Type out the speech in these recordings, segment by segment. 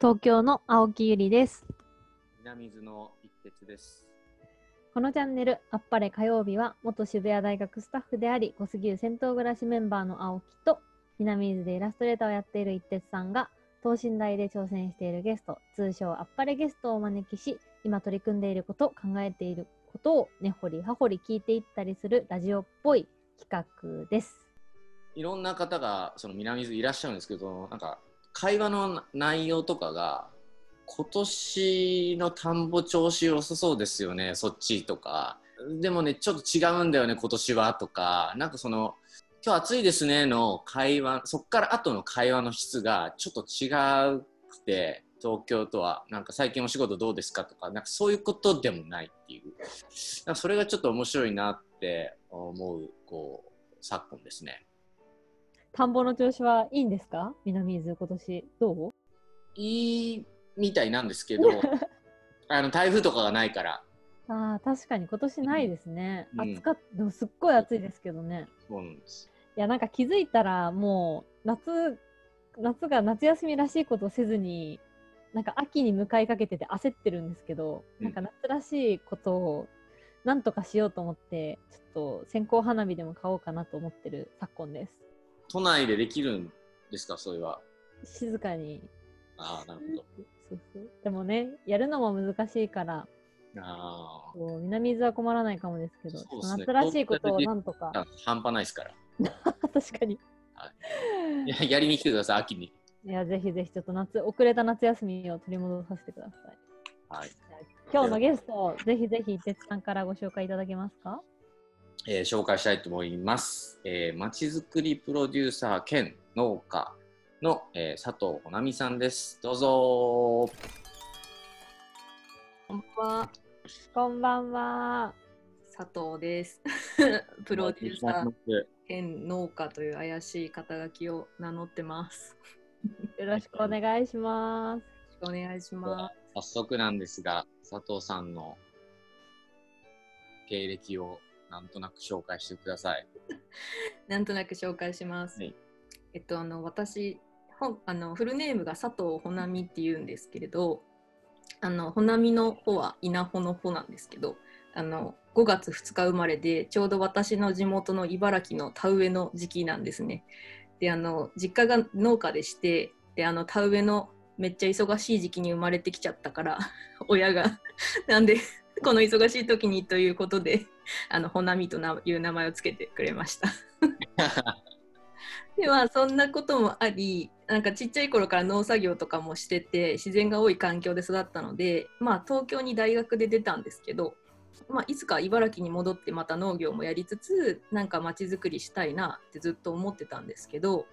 東京の青木ゆりです。南水の一徹です。このチャンネル、あっぱれ火曜日は、元渋谷大学スタッフであり、小杉湯銭湯暮らしメンバーの青木と、南伊豆でイラストレーターをやっている一徹さんが、等身大で挑戦しているゲスト、通称あっぱれゲストをお招きし、今取り組んでいること、考えていることを根掘り葉掘り聞いていったりするラジオっぽい企画です。いろんな方がその南水いらっしゃるんですけど、なんか会話の内容とかが今年の田んぼ調子良さそうですよね、そっちとか。でもね、ちょっと違うんだよね、今年はとか、なんかその、今日暑いですねの会話、そっから後の会話の質がちょっと違くて、東京とは、なんか最近お仕事どうですかとか、なんかそういうことでもないっていう。なんかそれがちょっと面白いなって思う、こう、昨今ですね。田んぼの調子はいいんですか？南伊豆今年。どう？いいみたいなんですけど あの台風とかがないからああ、確かに今年ないですね。うん暑かった、でもすっごい暑いですけどね。そうなんですいや、なんか気づいたらもう夏、夏が夏休みらしいことをせずに、なんか秋に向かいかけてて焦ってるんですけど、うんなんか夏らしいことをなんとかしようと思って、ちょっと線香花火でも買おうかなと思ってる昨今です。都内でできるんですか？それは。静かに。ああなるほそうそう。でもね、やるのも難しいから、どあこう南伊豆は困らないかもですけど、ね。夏らしいことをなんとか。あ半端ないですから。確かに。い。ややりに来てください秋に。いや、ぜひぜひちょっと夏、遅れた夏休みを取り戻させてください。はい、今日のゲスト、ぜひぜひ、哲さんからご紹介いただけますか？えー紹介したいと思いますえーまちづくりプロデューサー兼農家の、えー佐藤ほなみさんですどうぞこんばんは、こんばんは。佐藤です。プロデューサー兼農家という怪しい肩書きを名乗ってます。よろしくお願いします。よろしくお願いしま早速なんですが佐藤さんの経歴をなんとなく紹介してくださいす。なんとなく紹介します。はいえっと、あの私ほあの、フルネームが佐藤ほなみっていうんですけれど、あのほなみの方は稲穂の穂なんですけど、あの5月2日生まれでちょうど私の地元の茨城の田植えの時期なんですね。であの実家が農家でしてであの田植えのめっちゃ忙しい時期に生まれてきちゃったから 親がなんで この忙しい時にということで あのほなみとないう名前をつけてくれました。ではそんなこともありなんかちっちゃい頃から農作業とかもしてて自然が多い環境で育ったので、まあ、東京に大学で出たんですけど、まあ、いつか茨城に戻ってまた農業もやりつつなんか街づくりしたいなってずっと思ってたんですけど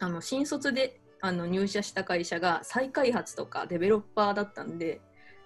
あの新卒であの入社した会社が再開発とかデベロッパーだったんで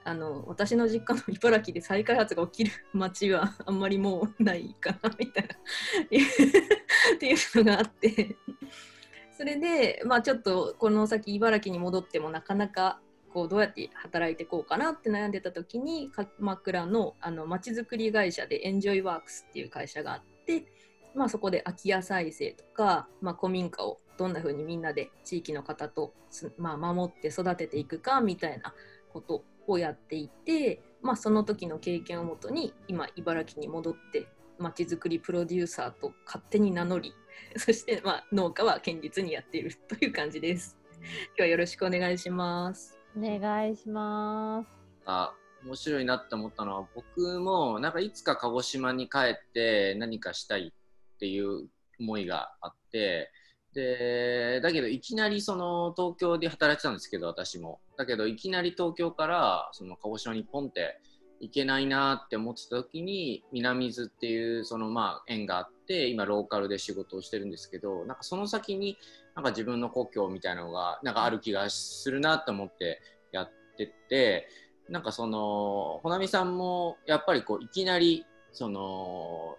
あの私の実家の茨城で再開発が起きる街はあんまりもうないかなみたいなっていうのがあって。それでまあちょっとこの先茨城に戻ってもなかなかこうどうやって働いてこうかなって悩んでた時に鎌倉のあの街づくり会社でエンジョイワークスっていう会社があって、まあ、そこで空き家再生とか、まあ、古民家をどんな風にみんなで地域の方と、まあ、守って育てていくかみたいなことをやっていて、まあ、その時の経験をもとに今茨城に戻ってまちづくりプロデューサーと勝手に名乗り そして、まあ、農家は堅実にやっているという感じです。今日はよろしくお願いします。お願いします。あ面白いなって思ったのは僕もなんかいつか鹿児島に帰って何かしたいっていう思いがあってでだけどいきなりその東京で働いてたんですけど私も。だけどいきなり東京からその鹿児島にポンって行けないなって思ってた時に南伊豆っていうそのまあ縁があって今ローカルで仕事をしてるんですけどなんかその先になんか自分の故郷みたいなのがなんかある気がするなと思ってやっててなんかそのほなみさんもやっぱりこういきなりその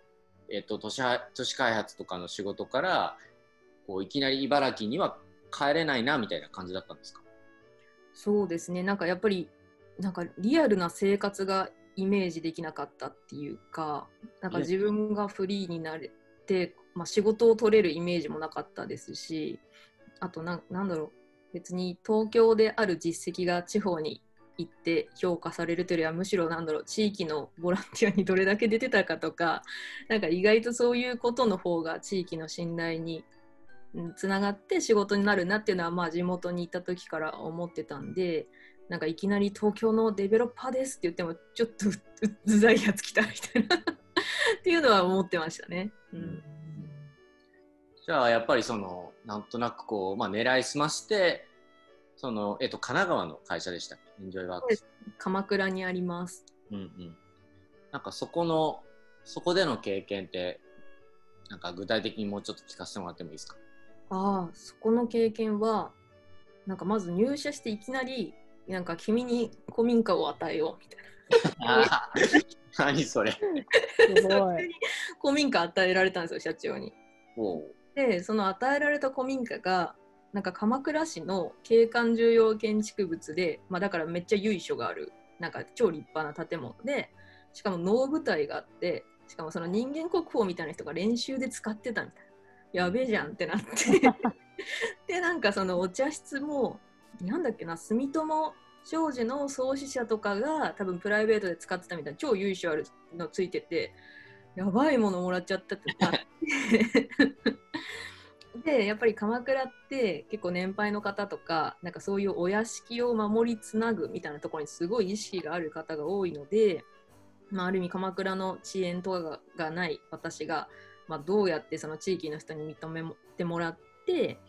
えっと都市都市開発とかの仕事からこういきなり茨城には帰れないなみたいな感じだったんですか？そうですね。なんかやっぱりなんかリアルな生活がイメージできなかったっていうかなんか自分がフリーになれて、まあ、仕事を取れるイメージもなかったですしあとななんだろう。別に東京である実績が地方に行って評価されるというよりはむしろなんだろう地域のボランティアにどれだけ出てたかとかなんか意外とそういうことの方が地域の信頼につながって仕事になるなっていうのはまあ地元にいた時から思ってたんでなんかいきなり東京のデベロッパーですって言ってもちょっとううざいやつ来たみたいな っていうのは思ってましたね。うんじゃあやっぱりそのなんとなくこう、まあ、狙いすましてその、えっと、神奈川の会社でしたっけ？エンジョイワークス。鎌倉にあります。うんうん。なんかそこの、そこでの経験って、なんか具体的にもうちょっと聞かせてもらってもいいですか？ああそこの経験はなんかまず入社していきなりなんか君に古民家を与えようみたいな 何それ。すごい。古民家与えられたんですよ社長に。でその与えられた古民家がなんか鎌倉市の景観重要建築物で、まあ、だからめっちゃ由緒があるなんか超立派な建物でしかも能舞台があってしかもその人間国宝みたいな人が練習で使ってたみたいなやべえじゃんってなって。でなんかそのお茶室もなんだっけな住友商事の創始者とかが多分プライベートで使ってたみたいな超由緒あるのついててやばいものもらっちゃったってなって。でやっぱり鎌倉って結構年配の方とかなんかそういうお屋敷を守りつなぐみたいなところにすごい意識がある方が多いので、まあ、ある意味鎌倉の遅延とかががない私が、まあ、どうやってその地域の人に認めてもらって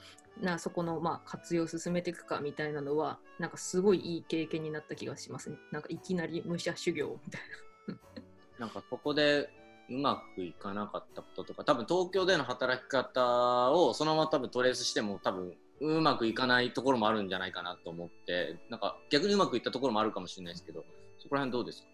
なそこのまあ活用を進めていくかみたいなのはなんかすごいいい経験になった気がしますね。なんかいきなり武者修行みたいななんかここでうまくいかなかったこととか、多分東京での働き方をそのまま多分トレースしても多分うまくいかないところもあるんじゃないかなと思って、なんか逆にうまくいったところもあるかもしれないですけど、そこら辺どうですか？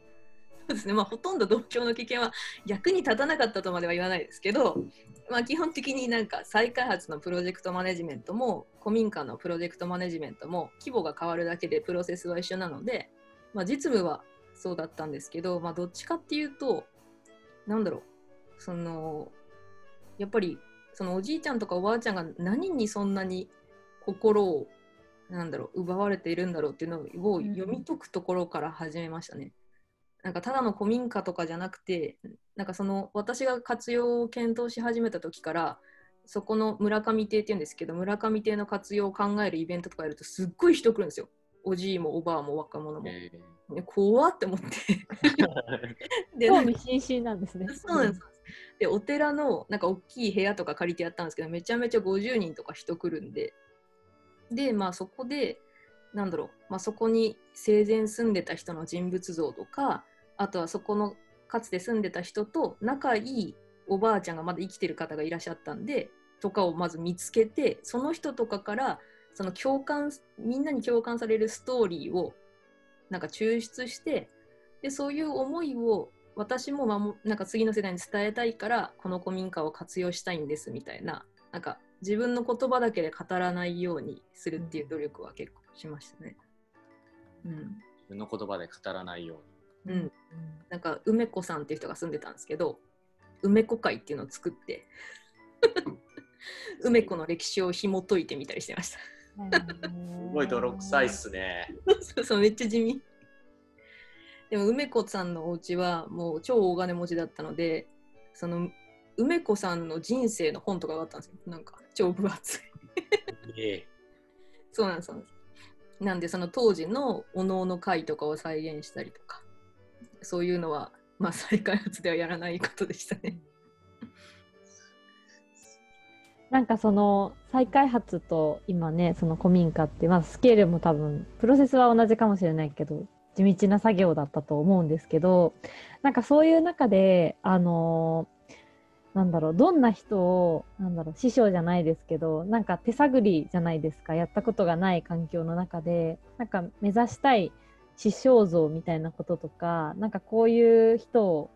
そうですね、まあ、ほとんど同郷の経験は役に立たなかったとまでは言わないですけど、まあ、基本的になんか再開発のプロジェクトマネジメントも古民家のプロジェクトマネジメントも規模が変わるだけでプロセスは一緒なので、まあ、実務はそうだったんですけど、まあ、どっちかっていうとなんだろう。そのやっぱりそのおじいちゃんとかおばあちゃんが何にそんなに心をなんだろう奪われているんだろうっていうのを読み解くところから始めましたね。なんかただの古民家とかじゃなくてなんかその私が活用を検討し始めた時からそこの村上邸っていうんですけど村上邸の活用を考えるイベントとかやるとすっごい人来るんですよ。おじいもおばあも若者も、怖って思って。で興味津々なんですね。そうなんです。で、お寺のなんか大きい部屋とか借りてやったんですけど、めちゃめちゃ50人とか人来るんで、で、まあそこで、なんだろう、まあそこに生前住んでた人の人物像とか、あとはそこのかつて住んでた人と仲いいおばあちゃんがまだ生きてる方がいらっしゃったんで、とかをまず見つけて、その人とかから、その共感、みんなに共感されるストーリーをなんか抽出して、で、そういう思いを私も守なんか次の世代に伝えたいからこの古民家を活用したいんですみたいななんか自分の言葉だけで語らないようにするっていう努力は結構しましたね。うん、自分の言葉で語らないようにうん、なんか梅子さんっていう人が住んでたんですけど梅子会っていうのを作って梅子の歴史を紐解いてみたりしてました。に。すごい泥臭いっすね。そうそうめっちゃ地味。でも梅子さんのお家はもう超大金持ちだったのでその梅子さんの人生の本とかがあったんですよなんか超分厚いええそうなんですそうなんですなんでその当時のお能の会とかを再現したりとかそういうのはまあ再開発ではやらないことでしたね。なんかその再開発と今ねその古民家って、まあ、スケールも多分プロセスは同じかもしれないけど地道な作業だったと思うんですけどなんかそういう中であのなんだろうどんな人をなんだろう師匠じゃないですけどなんか手探りじゃないですかやったことがない環境の中でなんか目指したい師匠像みたいなこととかなんかこういう人を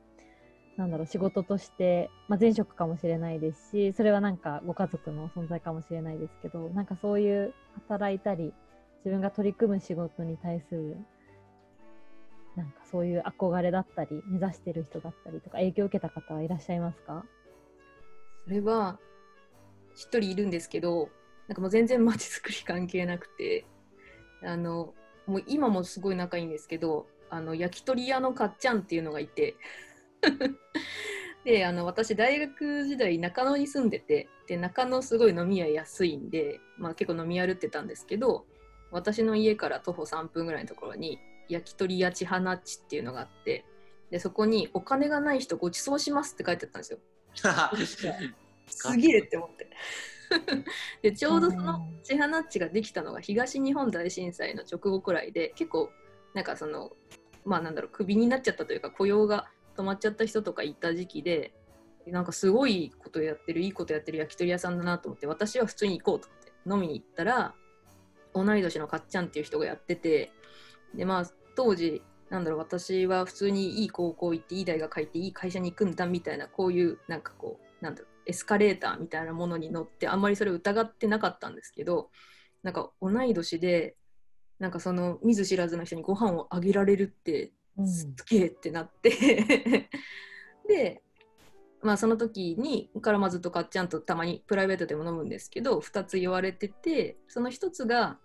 なんだろう仕事として、まあ、前職かもしれないですしそれはなんかご家族の存在かもしれないですけどなんかそういう働いたり自分が取り組む仕事に対するなんかそういう憧れだったり目指してる人だったりとか影響を受けた方はいらっしゃいますか？それは一人いるんですけどなんかもう全然街づくり関係なくてあのもう今もすごい仲いいんですけどあの焼き鳥屋のかっちゃんっていうのがいて であの私大学時代中野に住んでてで中野すごい飲み屋安いんで、まあ、結構飲み歩ってたんですけど私の家から徒歩3分ぐらいのところに焼き鳥屋ちはなっちっていうのがあってでそこに「お金がない人ごちそうします」って書いてあったんですよ。すげえって思って。でちょうどそのチハナッチができたのが東日本大震災の直後くらいで結構なんかそのまあなんだろうクビになっちゃったというか雇用が止まっちゃった人とかいた時期でなんかすごいことやってるいいことやってる焼き鳥屋さんだなと思って私は普通に行こうと思って飲みに行ったら同い年のかっちゃんっていう人がやっててでまあ当時なんだろう私は普通にいい高校行っていい大学入っていい会社に行くんだみたいなこういうなんかこうなんだろうエスカレーターみたいなものに乗ってあんまりそれを疑ってなかったんですけどなんか同い年でなんかその見ず知らずの人にご飯をあげられるってすっげえってなって。でまあその時にからまずとかっちゃんとたまにプライベートでも飲むんですけど2つ言われててその1つが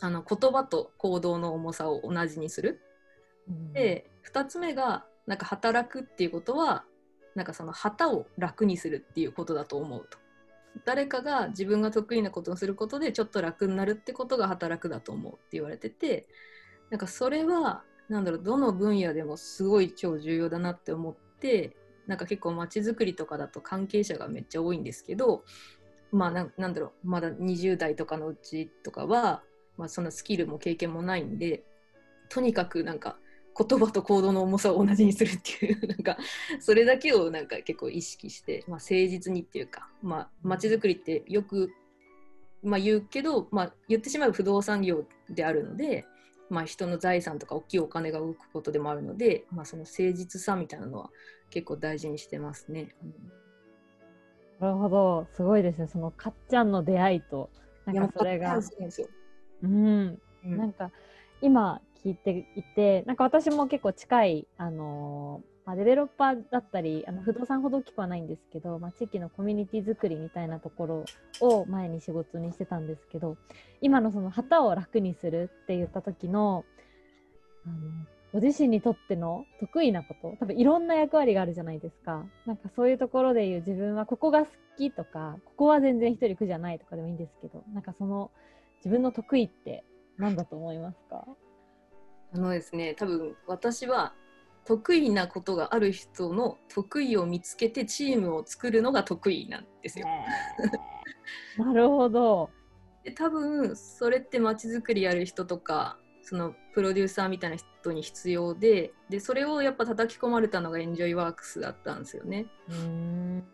あの言葉と行動の重さを同じにする。で2つ目がなんか働くっていうことはなんかその旗を楽にするっていうことだと思うと。誰かが自分が得意なことをすることでちょっと楽になるってことが働くだと思うって言われててなんかそれはなんだろうどの分野でもすごい超重要だなって思ってなんか結構街づくりとかだと関係者がめっちゃ多いんですけどまあななんだろうまだ20代とかのうちとかは、まあ、そのスキルも経験もないんでとにかくなんか言葉と行動の重さを同じにするっていうなんかそれだけをなんか結構意識して、まあ、誠実にっていうかまあ街づくりってよく、まあ、言うけど、まあ、言ってしまう不動産業であるので、まあ、人の財産とか大きいお金が動くことでもあるので、まあ、その誠実さみたいなのは結構大事にしてますね。なるほど。すごいですね。そのかっちゃんの出会いとなんかそれが。うん、うん。なんか今聞いていてなんか私も結構近い、あのまあ、デベロッパーだったりあの不動産ほど大きくはないんですけど、まあ、地域のコミュニティ作りみたいなところを前に仕事にしてたんですけど今のその旗を楽にするって言った時のあのご自身にとっての得意なこと多分いろんな役割があるじゃないですか。なんかそういうところで言う自分はここが好きとかここは全然一人苦じゃないとかでもいいんですけどなんかその自分の得意って何だと思いますか？あのですね多分私は得意なことがある人の得意を見つけてチームを作るのが得意なんですよ。なるほど。で多分それって街づくりやる人とかそのプロデューサーみたいな人に必要ででそれをやっぱ叩き込まれたのがエンジョイワークスだったんですよね。うーん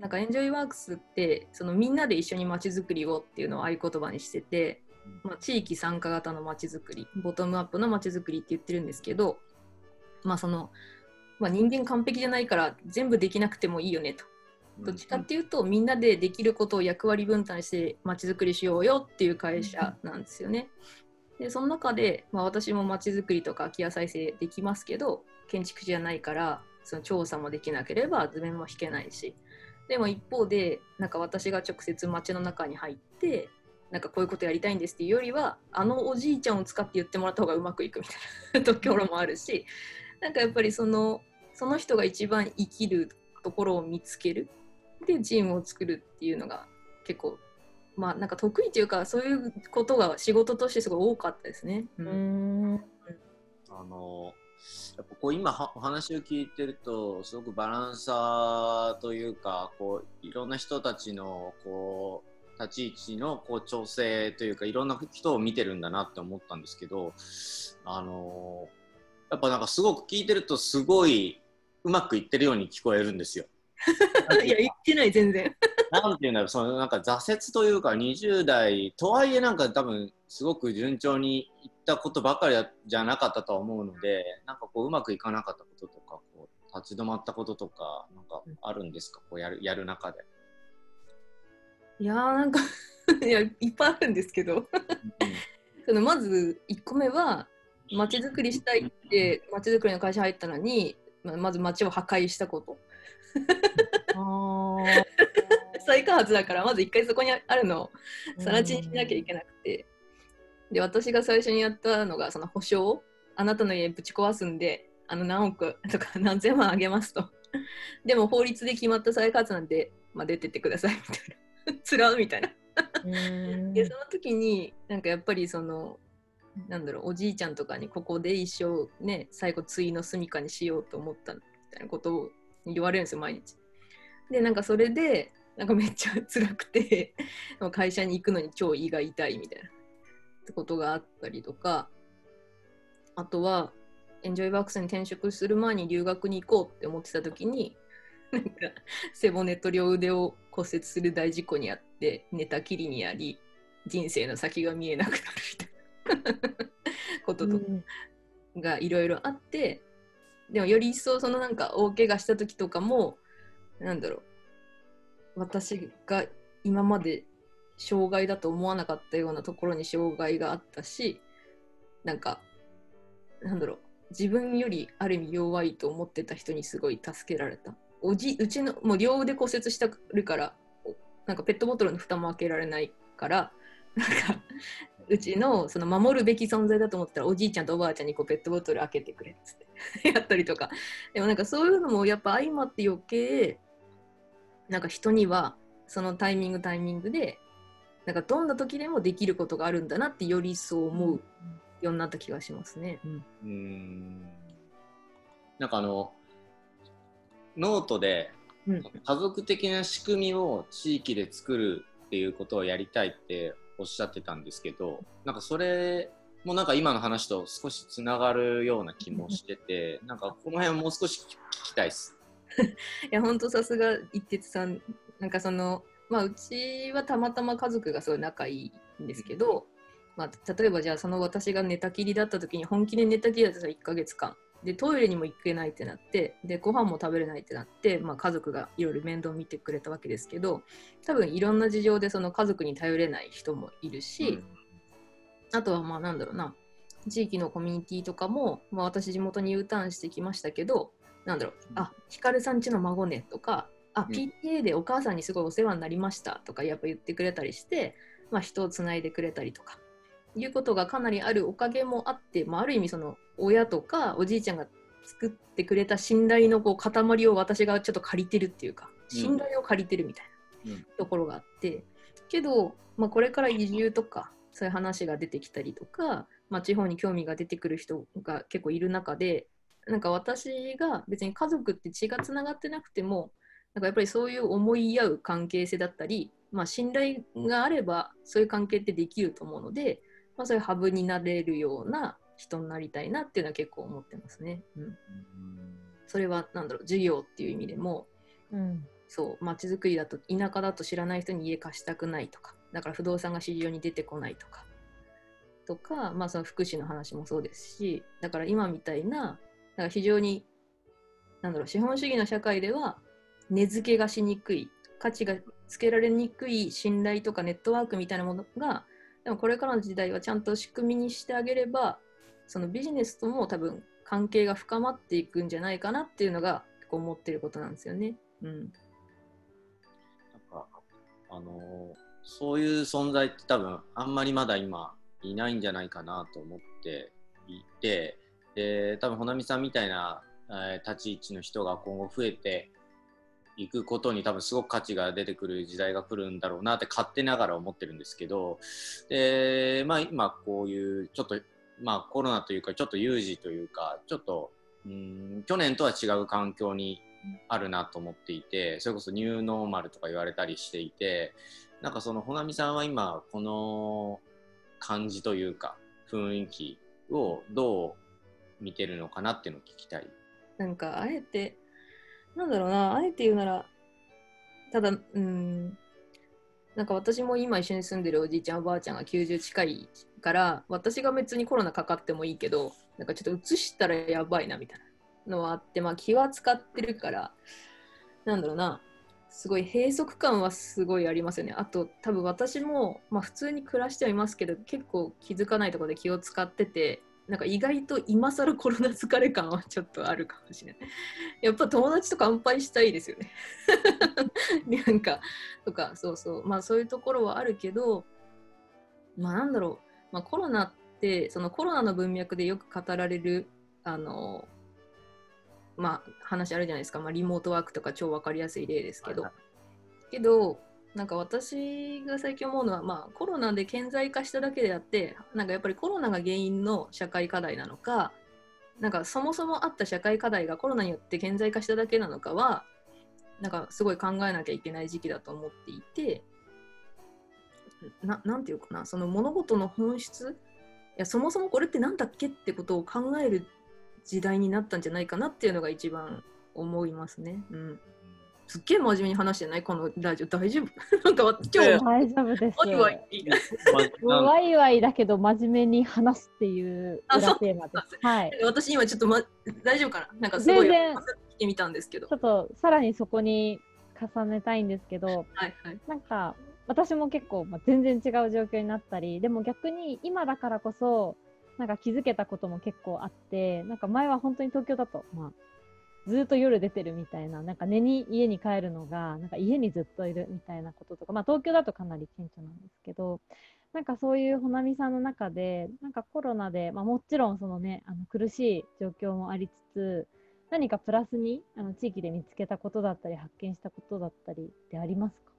なんかエンジョイワークスってそのみんなで一緒に街づくりをっていうのを合言葉にしてて、まあ、地域参加型の街づくりボトムアップの街づくりって言ってるんですけど、まあそのまあ、人間完璧じゃないから全部できなくてもいいよねと。どっちかっていうと、みんなでできることを役割分担して街づくりしようよっていう会社なんですよね。でその中で、まあ、私も街づくりとか空き家再生できますけど建築士じゃないからその調査もできなければ図面も引けないしでも一方でなんか私が直接街の中に入ってなんかこういうことやりたいんですっていうよりはあのおじいちゃんを使って言ってもらった方がうまくいくみたいなところもあるしなんかやっぱりそのその人が一番生きるところを見つける。でチームを作るっていうのが結構まあなんか得意というかそういうことが仕事としてすごい多かったですね。うん。あのやっぱこう今はお話を聞いてるとすごくバランサーというかこういろんな人たちのこう立ち位置のこう調整というかいろんな人を見てるんだなって思ったんですけどあのやっぱなんかすごく聞いてるとすごいうまくいってるように聞こえるんですよ。いや言ってない全然。なんていうんだろう、そのなんか挫折というか、20代、とはいえなんか多分、すごく順調にいったことばかりじゃなかったとは思うので、なんかこう、うまくいかなかったこととか、こう立ち止まったこととか、なんかあるんですか、こうやるやる中で。いやーなんか いやいっぱいあるんですけど。そのまず1個目は街づくりしたいって街づくりの会社入ったのにままず街を破壊したこと。再開発だからまず一回そこにあるのを更地にしなきゃいけなくて、で私が最初にやったのがその保証あなたの家ぶち壊すんであの何億とか何千万あげますと。でも法律で決まった再開発なんで、まあ、出てってくださいみたいな つらうみたいなでその時になんかやっぱりそのなんだろうおじいちゃんとかにここで一生ね最後対の住みかにしようと思ったみたいなことを言われるんですよ毎日。でなんかそれでなんかめっちゃ辛くて会社に行くのに超胃が痛いみたいなことがあったりとかあとはエンジョイワークスに転職する前に留学に行こうって思ってた時になんか背骨と両腕を骨折する大事故にあって寝たきりにあり人生の先が見えなくなるみたいなこととかがいろいろあってでもより一層そのなんか大怪我した時とかもなんだろう私が今まで障害だと思わなかったようなところに障害があったしなんかなんだろう自分よりある意味弱いと思ってた人にすごい助けられたおじうちのもう両腕骨折したるからなんかペットボトルの蓋も開けられないからなんかうちのその守るべき存在だと思ったらおじいちゃんとおばあちゃんにこうペットボトル開けてくれっつって やったりとか。でもなんかそういうのもやっぱ相まって余計なんか人にはそのタイミングタイミングでなんかどんな時でもできることがあるんだなってより一層思うようになった気がしますね。うん、うん。なんかあのノートで家族的な仕組みを地域で作るっていうことをやりたいっておっしゃってたんですけどなんかそれもなんか今の話と少しつながるような気もしてて なんかこの辺もう少し聞きたいです。いや本当さすが一徹さん。なんかそのまあうちはたまたま家族がすごい仲いいんですけど、まあ、例えばじゃあその私が寝たきりだった時に本気で寝たきりだったら1ヶ月間でトイレにも行けないってなってでご飯も食べれないってなって、まあ、家族がいろいろ面倒見てくれたわけですけど多分いろんな事情でその家族に頼れない人もいるし、うん、あとはまあなんだろうな地域のコミュニティとかも、まあ、私地元に U ターンしてきましたけどなんだろうあひかるさんちの孫ねとかあ PTA でお母さんにすごいお世話になりましたとかやっぱ言ってくれたりして、まあ、人をつないでくれたりとかいうことがかなりあるおかげもあって、まあ、ある意味その親とかおじいちゃんが作ってくれた信頼のこう塊を私がちょっと借りてるっていうか信頼を借りてるみたいなところがあって、うん、けど、まあ、これから移住とかそういう話が出てきたりとか、まあ、地方に興味が出てくる人が結構いる中でなんか私が別に家族って血がつながってなくてもなんかやっぱりそういう思い合う関係性だったり、まあ、信頼があればそういう関係ってできると思うので、まあ、そういうハブになれるような人になりたいなっていうのは結構思ってますね。うん、それは何だろう授業っていう意味でも、うん、そう街づくりだと田舎だと知らない人に家貸したくないとかだから不動産が市場に出てこないとかとか、まあ、その福祉の話もそうですしだから今みたいなだから非常になんだろう資本主義の社会では根付けがしにくい価値がつけられにくい信頼とかネットワークみたいなものがでもこれからの時代はちゃんと仕組みにしてあげればそのビジネスとも多分関係が深まっていくんじゃないかなっていうのが思ってることなんですよね。うん、なんかあの、そういう存在って多分あんまりまだ今いないんじゃないかなと思っていてで多分穂波さんみたいな、えー、立ち位置の人が今後増えていくことに多分すごく価値が出てくる時代が来るんだろうなって勝手ながら思ってるんですけどで、まあ、今こういうちょっと、まあ、コロナというかちょっと有事というかちょっとうん去年とは違う環境にあるなと思っていてそれこそニューノーマルとか言われたりしていてなんかその穂波さんは今この感じというか雰囲気をどう見てるのかなっていうのを聞きたい。なんかあえてなんだろうな、あえて言うなら、ただ、うん、なんか私も今一緒に住んでるおじいちゃんおばあちゃんが90近いから私が別にコロナかかってもいいけどなんかちょっと移したらやばいなみたいなのはあってまあ気は使ってるからなんだろうなすごい閉塞感はすごいありますよねあと多分私も、まあ、普通に暮らしてはいますけど結構気づかないところで気を使っててなんか意外と今更コロナ疲れ感はちょっとあるかもしれない。やっぱ友達と乾杯したいですよね。なんかとかそうそうまあそういうところはあるけどまあなんだろう、まあ、コロナってそのコロナの文脈でよく語られるあのまあ話あるじゃないですか、まあ、リモートワークとか超分かりやすい例ですけど、はい。けどなんか私が最近思うのは、まあ、コロナで顕在化しただけであってなんかやっぱりコロナが原因の社会課題なのかなんかそもそもあった社会課題がコロナによって顕在化しただけなのかはなんかすごい考えなきゃいけない時期だと思っていてななんていうかなその物事の本質いやそもそもこれって何だっけってことを考える時代になったんじゃないかなっていうのが一番思いますね。うん、すっげえ真面目に話してない？このラジオ。大丈夫？なんか超いや大丈夫です。ワイワイワイワイだけど真面目に話すっていうあそう裏テーマです。はい。私今ちょっと、ま、大丈夫かな？なんかすごい来てみたんですけど。ちょっとさらにそこに重ねたいんですけど、はいはい。なんか私も結構、まあ、全然違う状況になったりでも逆に今だからこそなんか気づけたことも結構あってなんか前は本当に東京だと、まあ、ずっと夜出てるみたいななんか寝に家に帰るのがなんか家にずっといるみたいなこととか、まあ、東京だとかなり顕著なんですけどなんかそういうほなみさんの中でなんかコロナで、まあ、もちろんその、ね、あの苦しい状況もありつつ何かプラスにあの地域で見つけたことだったり発見したことだったりってありますか？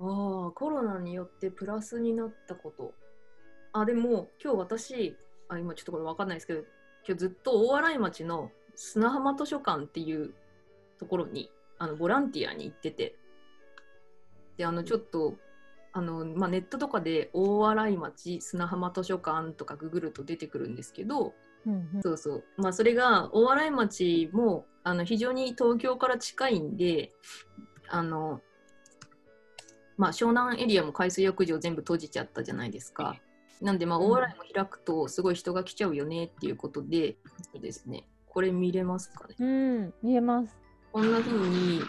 ああコロナによってプラスになったこと。あでも今日私あ今ちょっとこれ分かんないですけど今日ずっと大洗町の砂浜図書館っていうところにあのボランティアに行ってて。であのちょっとあの、まあ、ネットとかで大洗町砂浜図書館とかググると出てくるんですけどうんうん。そうそう。まあ、それが、大洗町も、あの、非常に東京から近いんで、あの、まあ、湘南エリアも海水浴場全部閉じちゃったじゃないですか。なんで、まあ、うん大洗も開くと、すごい人が来ちゃうよねっていうことで、そうですね。これ見れますかね？うん、見えます。こんな風に。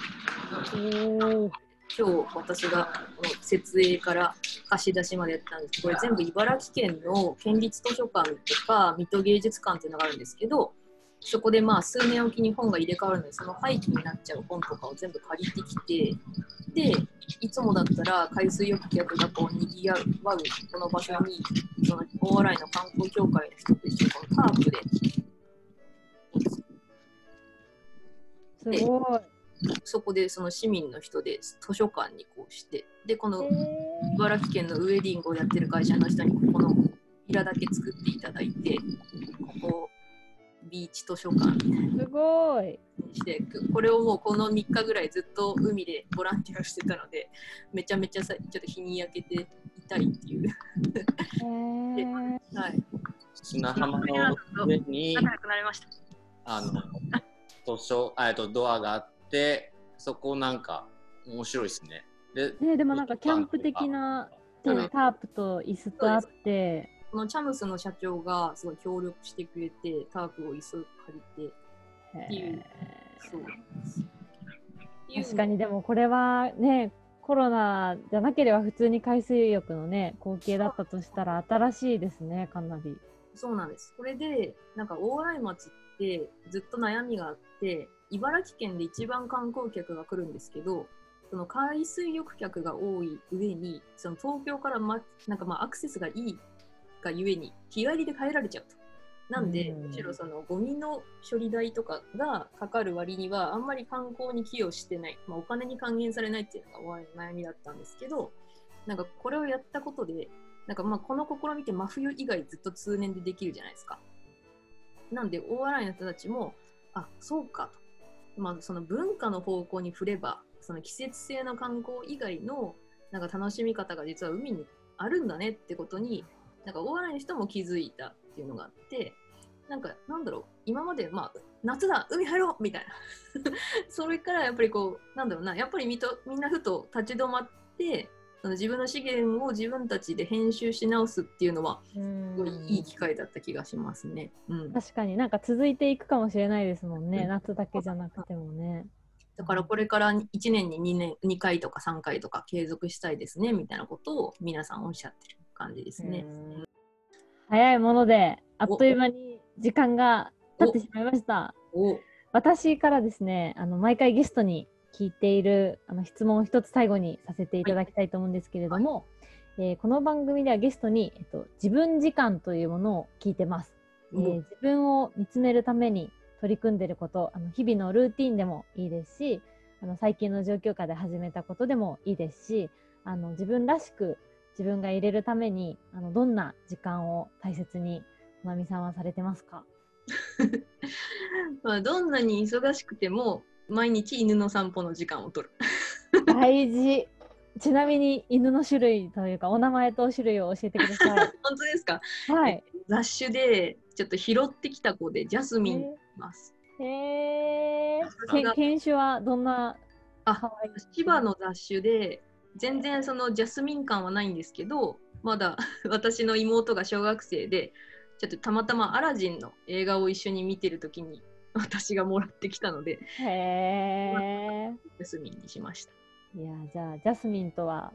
今日私がこの設営から貸し出しまでやったんですけどこれ全部茨城県の県立図書館とか水戸芸術館っていうのがあるんですけどそこでまあ数年おきに本が入れ替わるのでその廃棄になっちゃう本とかを全部借りてきてでいつもだったら海水浴客がこうにぎわうこの場所にその大洗の観光協会の人と一緒にこのタープですごい。そこでその市民の人で図書館にこうしてでこのえ茨城県のウェディングをやってる会社の人にここのビラだけ作っていただいてここビーチ図書館すごい。にしてこれをもうこの3日ぐらいずっと海でボランティアしてたのでめちゃめちゃさちょっと日に焼けて痛いっていう、えー、はい、砂浜の上に仲良くなりましたあの図書あえっとドアがあってそこなんか面白いですね。でね、でもなんかキャンプ的なタープと椅子とあって、このチャムスの社長がすごい協力してくれてタープを椅子借りてっていうそう確かにでもこれはねコロナじゃなければ普通に海水浴のね光景だったとしたら新しいですねかなり。そうなんです。これで、なんか大洗町ってずっと悩みがあって、茨城県で一番観光客が来るんですけど、その海水浴客が多い上に、その東京から、ま、なんかまあアクセスがいいがゆえに、日帰りで帰られちゃうと。なんで、うんむしろそのゴミの処理代とかがかかる割には、あんまり観光に寄与してない、まあ、お金に還元されないっていうのが大洗の悩みだったんですけど、なんかこれをやったことで、なんかまあこの試みって真冬以外ずっと通年でできるじゃないですか。なんで大洗の人たちも、あそうかと。まあその文化の方向に振れば、その季節性の観光以外のなんか楽しみ方が実は海にあるんだねってことに、なんか大洗の人も気づいたっていうのがあって、なんかなんだろう、今までまあ夏だ、海入ろうみたいな。それからやっぱりこう、なんだろうな、やっぱりみとみんなふと立ち止まって、その自分の資源を自分たちで編集し直すっていうのはすごいいい機会だった気がしますね。うん、確かになんか続いていくかもしれないですもんね、うん夏だけじゃなくてもね。だからこれから1年に2年2回とか3回とか継続したいですねみたいなことを皆さんおっしゃってる感じですね。早いもので、あっという間に時間が経ってしまいました。お私からですね、あの毎回ゲストに聞いているあの質問を一つ最後にさせていただきたいと思うんですけれども、えーこの番組ではゲストに、えっと、自分時間というものを聞いてます。えー自分を見つめるために取り組んでいること、あの日々のルーティンでもいいですし、あの最近の状況下で始めたことでもいいですし、あの自分らしく自分が入れるためにあのどんな時間を大切にまみさんはされてますか？まあ、どんなに忙しくても毎日犬の散歩の時間を取る。大事。ちなみに犬の種類というかお名前と種類を教えてくださ 本当ですか？い。はい。雑種でちょっと拾ってきた子でジャスミンいます。へえー。け犬種はどんなあ千葉の雑種で全然そのジャスミン感はないんですけどまだ 私の妹が小学生でちょっとたまたまアラジンの映画を一緒に見てる時に私がもらってきたのでへえ。ジャスミンにしました。いやじゃあジャスミンとは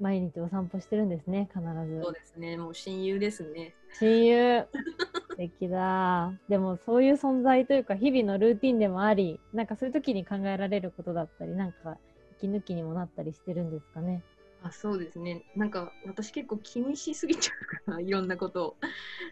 毎日お散歩してるんですね必ずそう。ですねもう親友ですね。親友 素敵だ。でもそういう存在というか日々のルーティンでもありなんかそういう時に考えられることだったりなんか息抜きにもなったりしてるんですかね。あそうですねなんか私結構気にしすぎちゃうから いろんなことを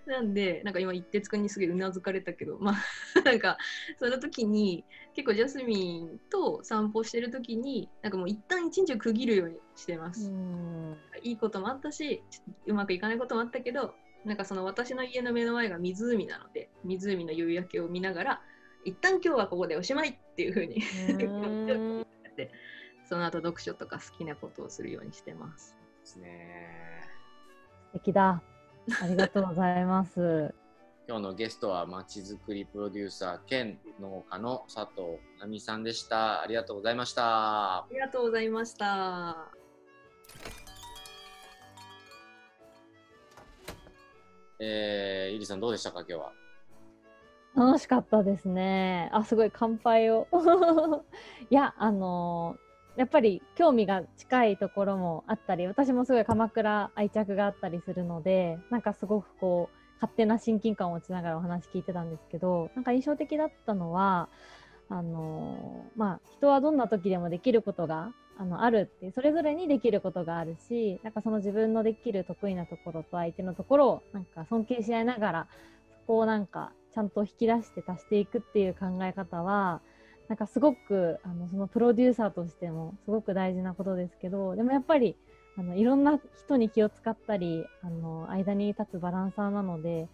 なんでなんか今一徹くんにすげえうなずかれたけどまあ なんかその時に結構ジャスミンと散歩してる時になんかもう一旦一日を区切るようにしてまうす、ん。いいこともあったしっとうまくいかないこともあったけどなんかその私の家の目の前が湖なので湖の夕焼けを見ながら一旦今日はここでおしまいっていう風にうん その後読書とか好きなことをするようにしてますですね。素敵だ。ありがとうございます。今日のゲストはまちづくりプロデューサー兼農家の佐藤奈美さんでした。ありがとうございましたあ。りがとうございました。えー、ゆりさんどうでしたか今日は？楽しかったですね。あ、すごい乾杯を。いや、あのーやっぱり興味が近いところもあったり、私もすごい鎌倉愛着があったりするので、なんかすごくこう、勝手な親近感を持ちながらお話聞いてたんですけど、なんか印象的だったのは、あのまあ、人はどんな時でもできることがあのあるってそれぞれにできることがあるしなんかその自分のできる得意なところと相手のところをなんか尊敬し合いながらそこをなんかちゃんと引き出して足していくっていう考え方はなんかすごくあのそのプロデューサーとしてもすごく大事なことですけどでもやっぱりあのいろんな人に気を使ったりあの間に立つバランサーなので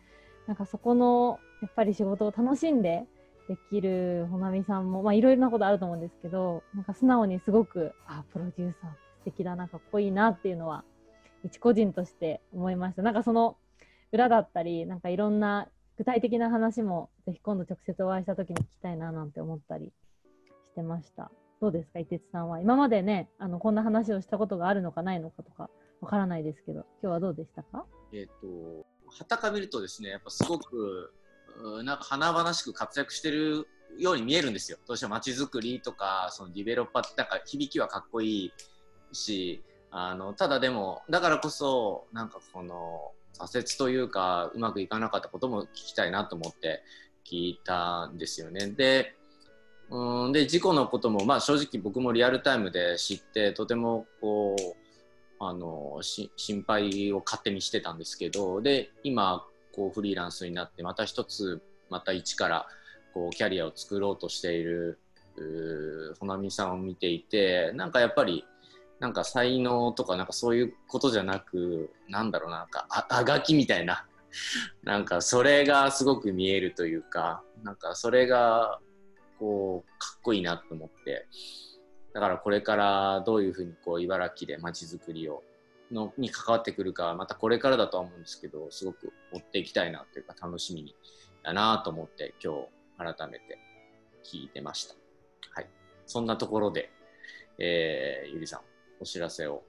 なんかそこのやっぱり仕事を楽しんでできるほなみさんもまあいろいろなことあると思うんですけどなんか素直にすごくあプロデューサー素敵だなかっこいいなっていうのは一個人として思いました。なんかその裏だったりなんかいろんな具体的な話もぜひ今度直接お会いした時に聞きたいななんて思ったりしてましたどうですか伊哲さんは今までねあのこんな話をしたことがあるのかないのかとかわからないですけど今日はどうでしたか？えっ、と、はたか見るとですね、やっぱすごく、なんか華々しく活躍してるように見えるんですよ。どうしても街づくりとか、そのディベロッパーってなんか響きはかっこいいし、あの、ただでも、だからこそ、なんかこの、挫折というか、うまくいかなかったことも聞きたいなと思って聞いたんですよね。で、うんで事故のことも、まあ、正直僕もリアルタイムで知ってとてもこうあの心配を勝手にしてたんですけどで今こうフリーランスになってまた一つまた一からこうキャリアを作ろうとしているうーほなみさんを見ていてなんかやっぱりなんか才能とかなんかそういうことじゃなくなんだろうなんかああがきみたいな。なんかそれがすごく見えるというかなんかそれがこうかっこいいなと思ってだからこれからどういうふうにこう茨城で街づくりをのに関わってくるかまたこれからだとは思うんですけどすごく追っていきたいなというか楽しみにだなと思って今日改めて聞いてました。はい、そんなところで、えーゆりさんお知らせを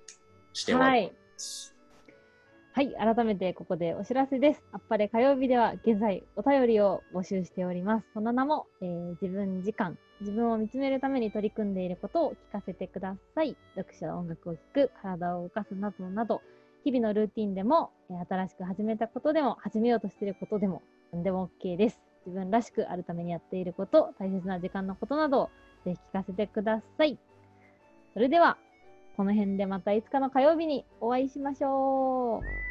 して終わります。はい、はい改めてここでお知らせです。あっぱれ火曜日では現在お便りを募集しております。その名も、えー自分時間、自分を見つめるために取り組んでいることを聞かせてください。読書、音楽を聴く、体を動かすなどなど、日々のルーティンでも、えー新しく始めたことでも、始めようとしていることでも、何でも OK です。自分らしくあるためにやっていること、大切な時間のことなどぜひ聞かせてください。それでは、この辺でまたいつかの火曜日にお会いしましょう。